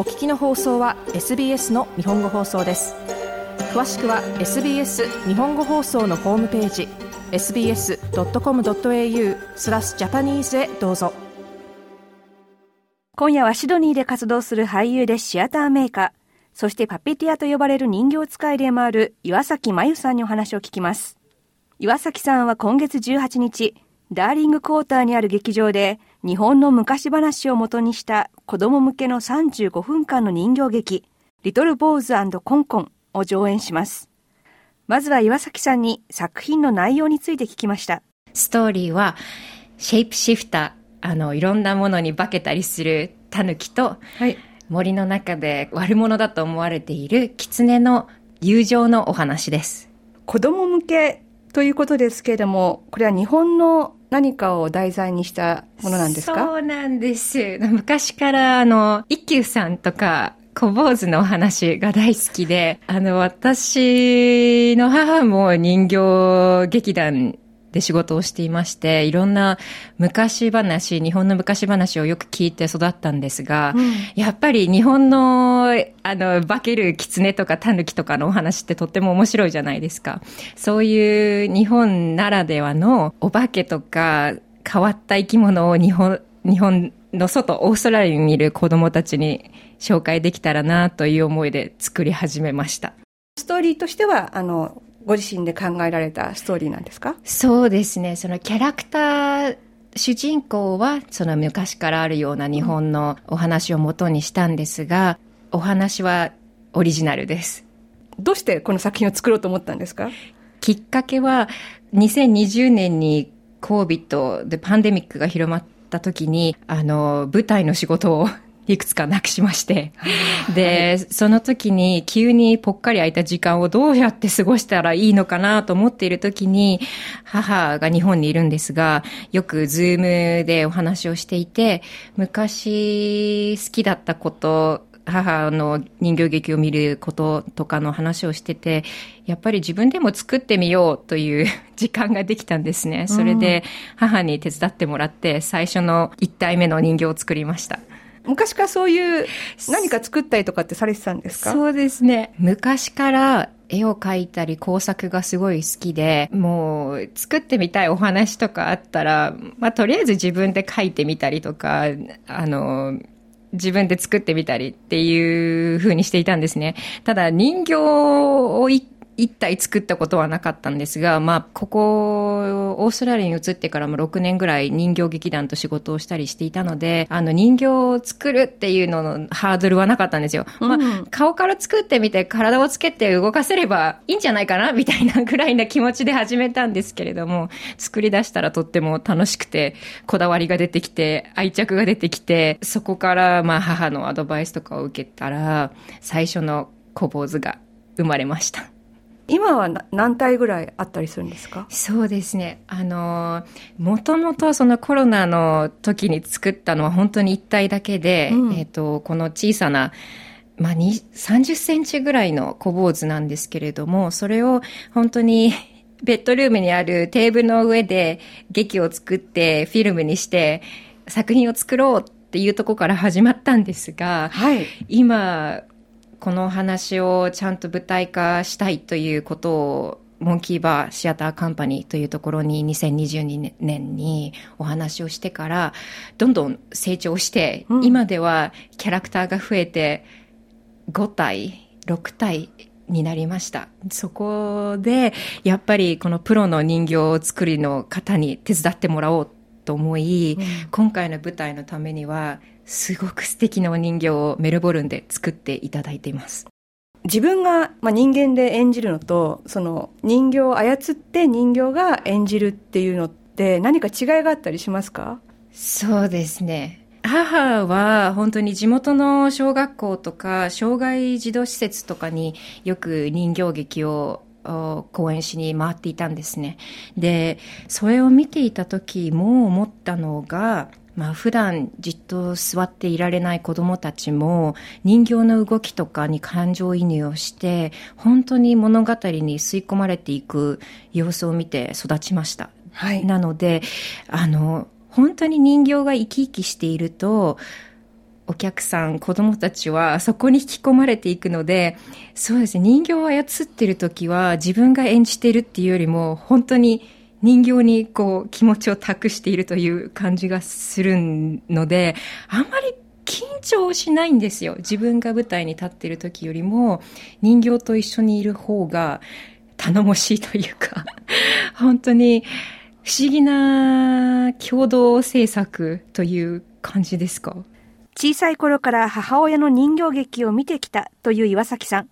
お聞きの放送は SBS の日本語放送です。詳しくは SBS 日本語放送のホームページ sbs.com.au スラスジャパニーズへどうぞ。今夜はシドニーで活動する俳優でシアターメーカーそしてパペティアと呼ばれる人形使いでもある岩崎真由さんにお話を聞きます。岩崎さんは今月18日ダーリングクォーターにある劇場で日本の昔話をもとにした子供向けの35分間の人形劇リトルボーズコンコンを上演します。まずは岩崎さんに作品の内容について聞きました。ストーリーはシェイプシフター、あの、いろんなものに化けたりするタヌキと、はい、森の中で悪者だと思われている狐の友情のお話です。子供向けということですけれども、これは日本の何かを題材にしたものなんですか？そうなんです。昔からあの、一休さんとか、小坊主のお話が大好きで、あの、私の母も人形劇団で仕事をしていまして、いろんな昔話、日本の昔話をよく聞いて育ったんですが、うん、やっぱり日本の、あの、化ける狐とか狸とかのお話ってとっても面白いじゃないですか。そういう日本ならではのお化けとか変わった生き物を日本、日本の外、オーストラリアにいる子供たちに紹介できたらなという思いで作り始めました。ストーリーとしては、あの、ご自身で考えられたストーリーなんですか？そうですね。そのキャラクター、主人公はその昔からあるような日本のお話をもとにしたんですが、お話はオリジナルです。どうしてこの作品を作ろうと思ったんですか？きっかけは2020年に COVID でパンデミックが広まった時に、あの、舞台の仕事をいくつかなくしまして。で、その時に急にぽっかり空いた時間をどうやって過ごしたらいいのかなと思っている時に、母が日本にいるんですが、よくズームでお話をしていて、昔好きだったこと、母の人形劇を見ることとかの話をしてて、やっぱり自分でも作ってみようという 時間ができたんですね。それで母に手伝ってもらって最初の1体目の人形を作りました。昔からそういう何か作ったりとかってされてたんですか？そうですね。昔から絵を描いたり工作がすごい好きで、もう作ってみたいお話とかあったら、まあとりあえず自分で描いてみたりとか、あの、自分で作ってみたりっていう風にしていたんですね。ただ人形を一体作ったことはなかったんですが、まあ、ここ、オーストラリアに移ってからも6年ぐらい人形劇団と仕事をしたりしていたので、あの人形を作るっていうののハードルはなかったんですよ。まあ、顔から作ってみて体をつけて動かせればいいんじゃないかな みたいなぐらいな気持ちで始めたんですけれども、作り出したらとっても楽しくて、こだわりが出てきて、愛着が出てきて、そこからまあ母のアドバイスとかを受けたら、最初の小坊主が生まれました。今は何体ぐらいあったりするんですか？そうですね。あの、もともとそのコロナの時に作ったのは本当に1体だけで、うん、えっ、と、この小さな、まあ、30センチぐらいの小坊主なんですけれども、それを本当に ベッドルームにあるテーブルの上で劇を作ってフィルムにして作品を作ろうっていうところから始まったんですが、はい、今この話をちゃんと舞台化したいということをモンキーバーシアターカンパニーというところに2022年にお話をしてから、どんどん成長して、うん、今ではキャラクターが増えて5体、6体になりました。そこで、やっぱりこのプロの人形作りの方に手伝ってもらおうと思い、うん、今回の舞台のためにはすごく素敵なお人形をメルボルンで作っていただいています。自分が、まあ、人間で演じるのと、その人形を操って人形が演じるっていうのって何か違いがあったりしますか？そうですね。母は本当に地元の小学校とか障害児童施設とかによく人形劇を講演しに回っていたんですね。で、それを見ていた時も思ったのが、まあ普段じっと座っていられない子供たちも人形の動きとかに感情移入をして本当に物語に吸い込まれていく様子を見て育ちました。はい。なので、あの、本当に人形が生き生きしているとお客さん、子供たちはそこに引き込まれていくので、そうですね、人形を操ってる時は自分が演じてるっていうよりも、本当に人形にこう気持ちを託しているという感じがするので、あんまり緊張しないんですよ。自分が舞台に立っている時よりも人形と一緒にいる方が頼もしいというか、本当に不思議な共同制作という感じですか？小さい頃から母親の人形劇を見てきたという岩崎さん。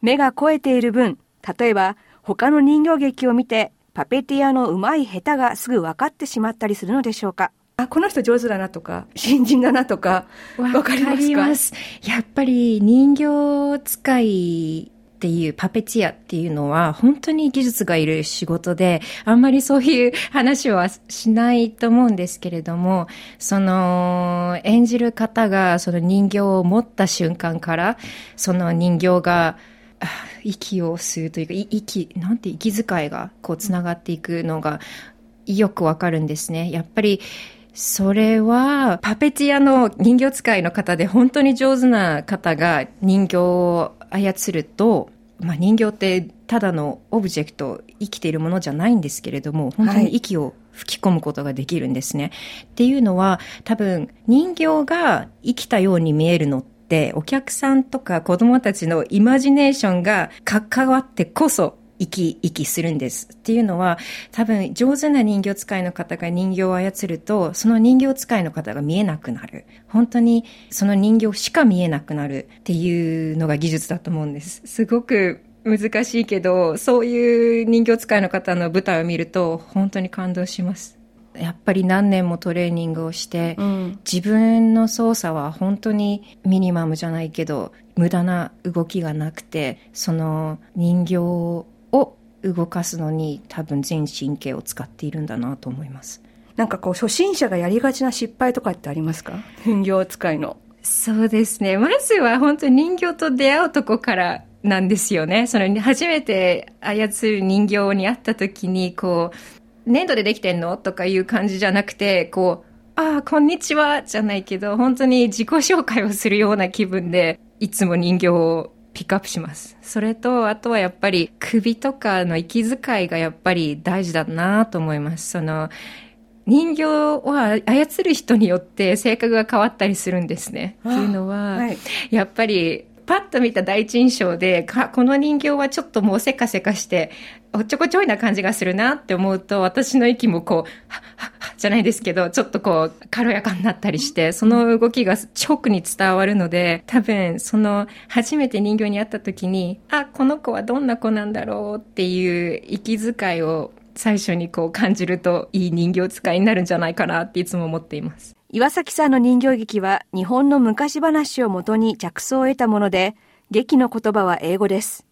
目が肥えている分、例えば他の人形劇を見てパペティアの上手い下手がすぐ分かってしまったりするのでしょうか。あ、この人上手だなとか、新人だなとか、わかります。か？やっぱり人形使いっていうパペティアっていうのは本当に技術がいる仕事で、あんまりそういう話はしないと思うんですけれども、その演じる方がその人形を持った瞬間から、その人形が息を吸うというか、息、なんて息遣いがこう繋がっていくのがよくわかるんですね。やっぱり、それは、パペティアの人形使いの方で本当に上手な方が人形を操ると、まあ、人形ってただのオブジェクト、生きているものじゃないんですけれども、本当に息を吹き込むことができるんですね。はい、っていうのは、多分人形が生きたように見えるのって、お客さんとか子供たちのイマジネーションが関わってこそ生き生きするんです。っていうのは、多分上手な人形使いの方が人形を操ると、その人形使いの方が見えなくなる。本当にその人形しか見えなくなるっていうのが技術だと思うんです。すごく難しいけど、そういう人形使いの方の舞台を見ると、本当に感動します。やっぱり何年もトレーニングをして、うん、自分の操作は本当にミニマムじゃないけど、無駄な動きがなくて、その人形を動かすのに多分全神経を使っているんだなと思います。なんかこう初心者がやりがちな失敗とかってありますか？人形使いの。そうですね。まずは本当に人形と出会うとこからなんですよね。その初めて操る人形に会った時に、こう、粘土でできてんのとかいう感じじゃなくて、こう、ああ、こんにちは、じゃないけど、本当に自己紹介をするような気分で、いつも人形をピックアップします。それと、あとはやっぱり首とかの息遣いがやっぱり大事だなと思います。その、人形は操る人によって性格が変わったりするんですね。っていうのは、はい、やっぱりパッと見た第一印象で、この人形はちょっともうせかせかして、おっちょこちょいな感じがするなって思うと、私の息もこう、はっはっはじゃないですけど、ちょっとこう、軽やかになったりして、その動きが直に伝わるので、多分、その、初めて人形に会った時に、あ、この子はどんな子なんだろうっていう息遣いを最初にこう感じると、いい人形使いになるんじゃないかなっていつも思っています。岩崎さんの人形劇は日本の昔話をもとに着想を得たもので、劇の言葉は英語です。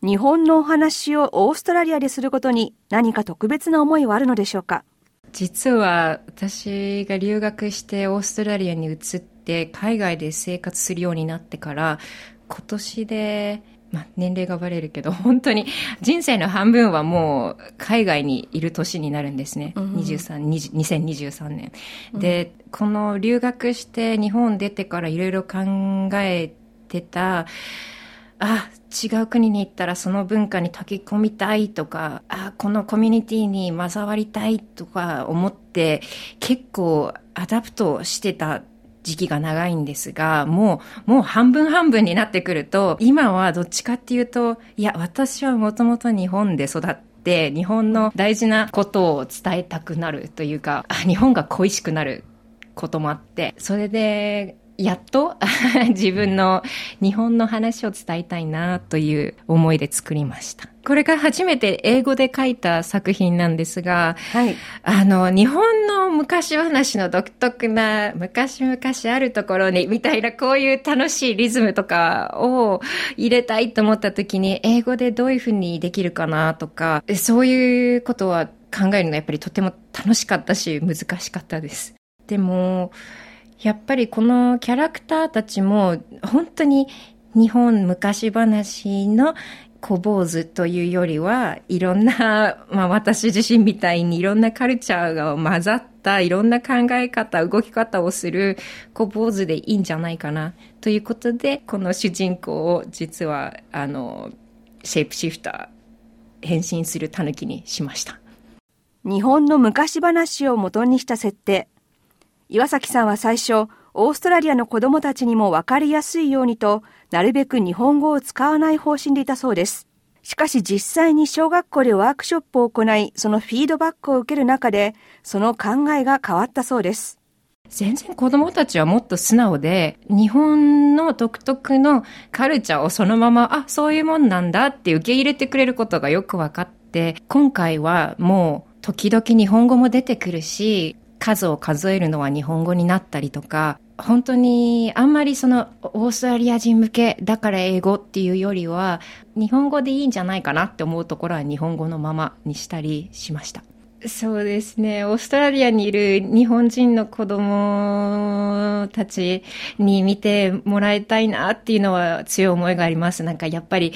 日本のお話をオーストラリアですることに何か特別な思いはあるのでしょうか？実は私が留学してオーストラリアに移って海外で生活するようになってから今年でまあ、年齢がバレるけど、本当に人生の半分はもう海外にいる年になるんですね。うん、23、2023年。で、この留学して日本出てからいろいろ考えてた、あ、違う国に行ったらその文化に溶け込みたいとか、あ、このコミュニティに混ざりたいとか思って結構 adapt してた時期が長いんですが、もう、もう半分半分になってくると、今はどっちかっていうと、いや、私はもともと日本で育って、日本の大事なことを伝えたくなるというか、日本が恋しくなることもあって、それで、やっと 自分の日本の話を伝えたいなという思いで作りました。これが初めて英語で書いた作品なんですが、はい、あの、日本の昔話の独特な昔々あるところにみたいなこういう楽しいリズムとかを入れたいと思った時に英語でどういうふうにできるかなとか、そういうことは考えるのがやっぱりとても楽しかったし難しかったです。でも、やっぱりこのキャラクターたちも本当に日本昔話の小坊主というよりはいろんな、まあ私自身みたいにいろんなカルチャーが混ざったいろんな考え方、動き方をする小坊主でいいんじゃないかなということで、この主人公を実はあの、シェイプシフター、変身する狸にしました。日本の昔話を元にした設定。岩崎さんは最初、オーストラリアの子供たちにも分かりやすいようにと、なるべく日本語を使わない方針でいたそうです。しかし実際に小学校でワークショップを行い、そのフィードバックを受ける中で、その考えが変わったそうです。全然子供たちはもっと素直で、日本の独特のカルチャーをそのまま、あ、そういうもんなんだって受け入れてくれることがよく分かって、今回はもう時々日本語も出てくるし、数を数えるのは日本語になったりとか、本当にあんまりそのオーストラリア人向けだから英語っていうよりは日本語でいいんじゃないかなって思うところは日本語のままにしたりしました。そうですね。オーストラリアにいる日本人の子供たちに見てもらいたいなっていうのは強い思いがあります。なんかやっぱり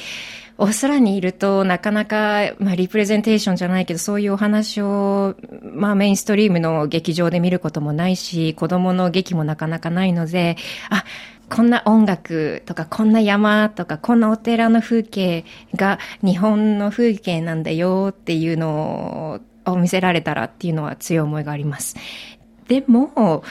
オーストラリアにいるとなかなか、まあ、リプレゼンテーションじゃないけど、そういうお話を、まあ、メインストリームの劇場で見ることもないし、子供の劇もなかなかないので、あ、こんな音楽とか、こんな山とか、こんなお寺の風景が日本の風景なんだよっていうのを見せられたらっていうのは強い思いがあります。でも、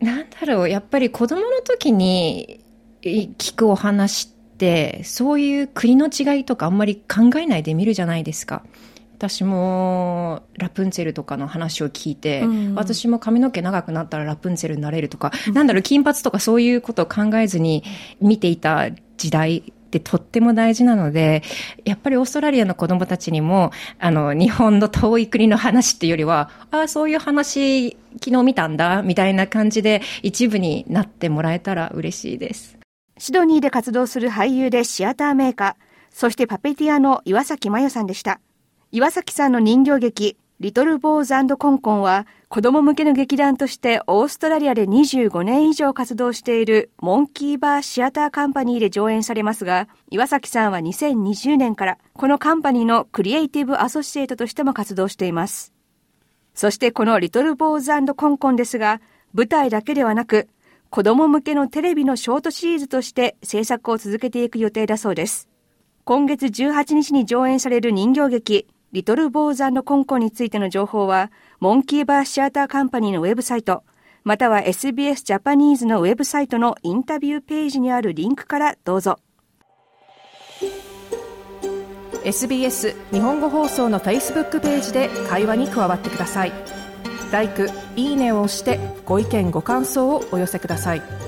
なんだろう、やっぱり子供の時に聞くお話って、ってそういう国の違いとかあんまり考えないで見るじゃないですか。私もラプンツェルとかの話を聞いて、うん、私も髪の毛長くなったらラプンツェルになれるとか、うん、なんだろう、金髪とかそういうことを考えずに見ていた時代ってとっても大事なので、やっぱりオーストラリアの子供たちにも、あの、日本の遠い国の話っていうよりは、ああ、そういう話昨日見たんだ、みたいな感じで一部になってもらえたら嬉しいです。シドニーで活動する俳優でシアターメーカー、そしてパペティアの岩崎真代さんでした。岩崎さんの人形劇、リトル・ボーズコンコンは、子供向けの劇団としてオーストラリアで25年以上活動しているモンキーバーシアターカンパニーで上演されますが、岩崎さんは2020年からこのカンパニーのクリエイティブアソシエイトとしても活動しています。そしてこのリトル・ボーズコンコンですが、舞台だけではなく、子供向けのテレビのショートシリーズとして制作を続けていく予定だそうです。今月18日に上演される人形劇、リトル・ボーズコンコについての情報は、モンキーバーシアターカンパニーのウェブサイト、または SBS ジャパニーズのウェブサイトのインタビューページにあるリンクからどうぞ。SBS 日本語放送の Facebook ページで会話に加わってください。「いいね」を押してご意見ご感想をお寄せください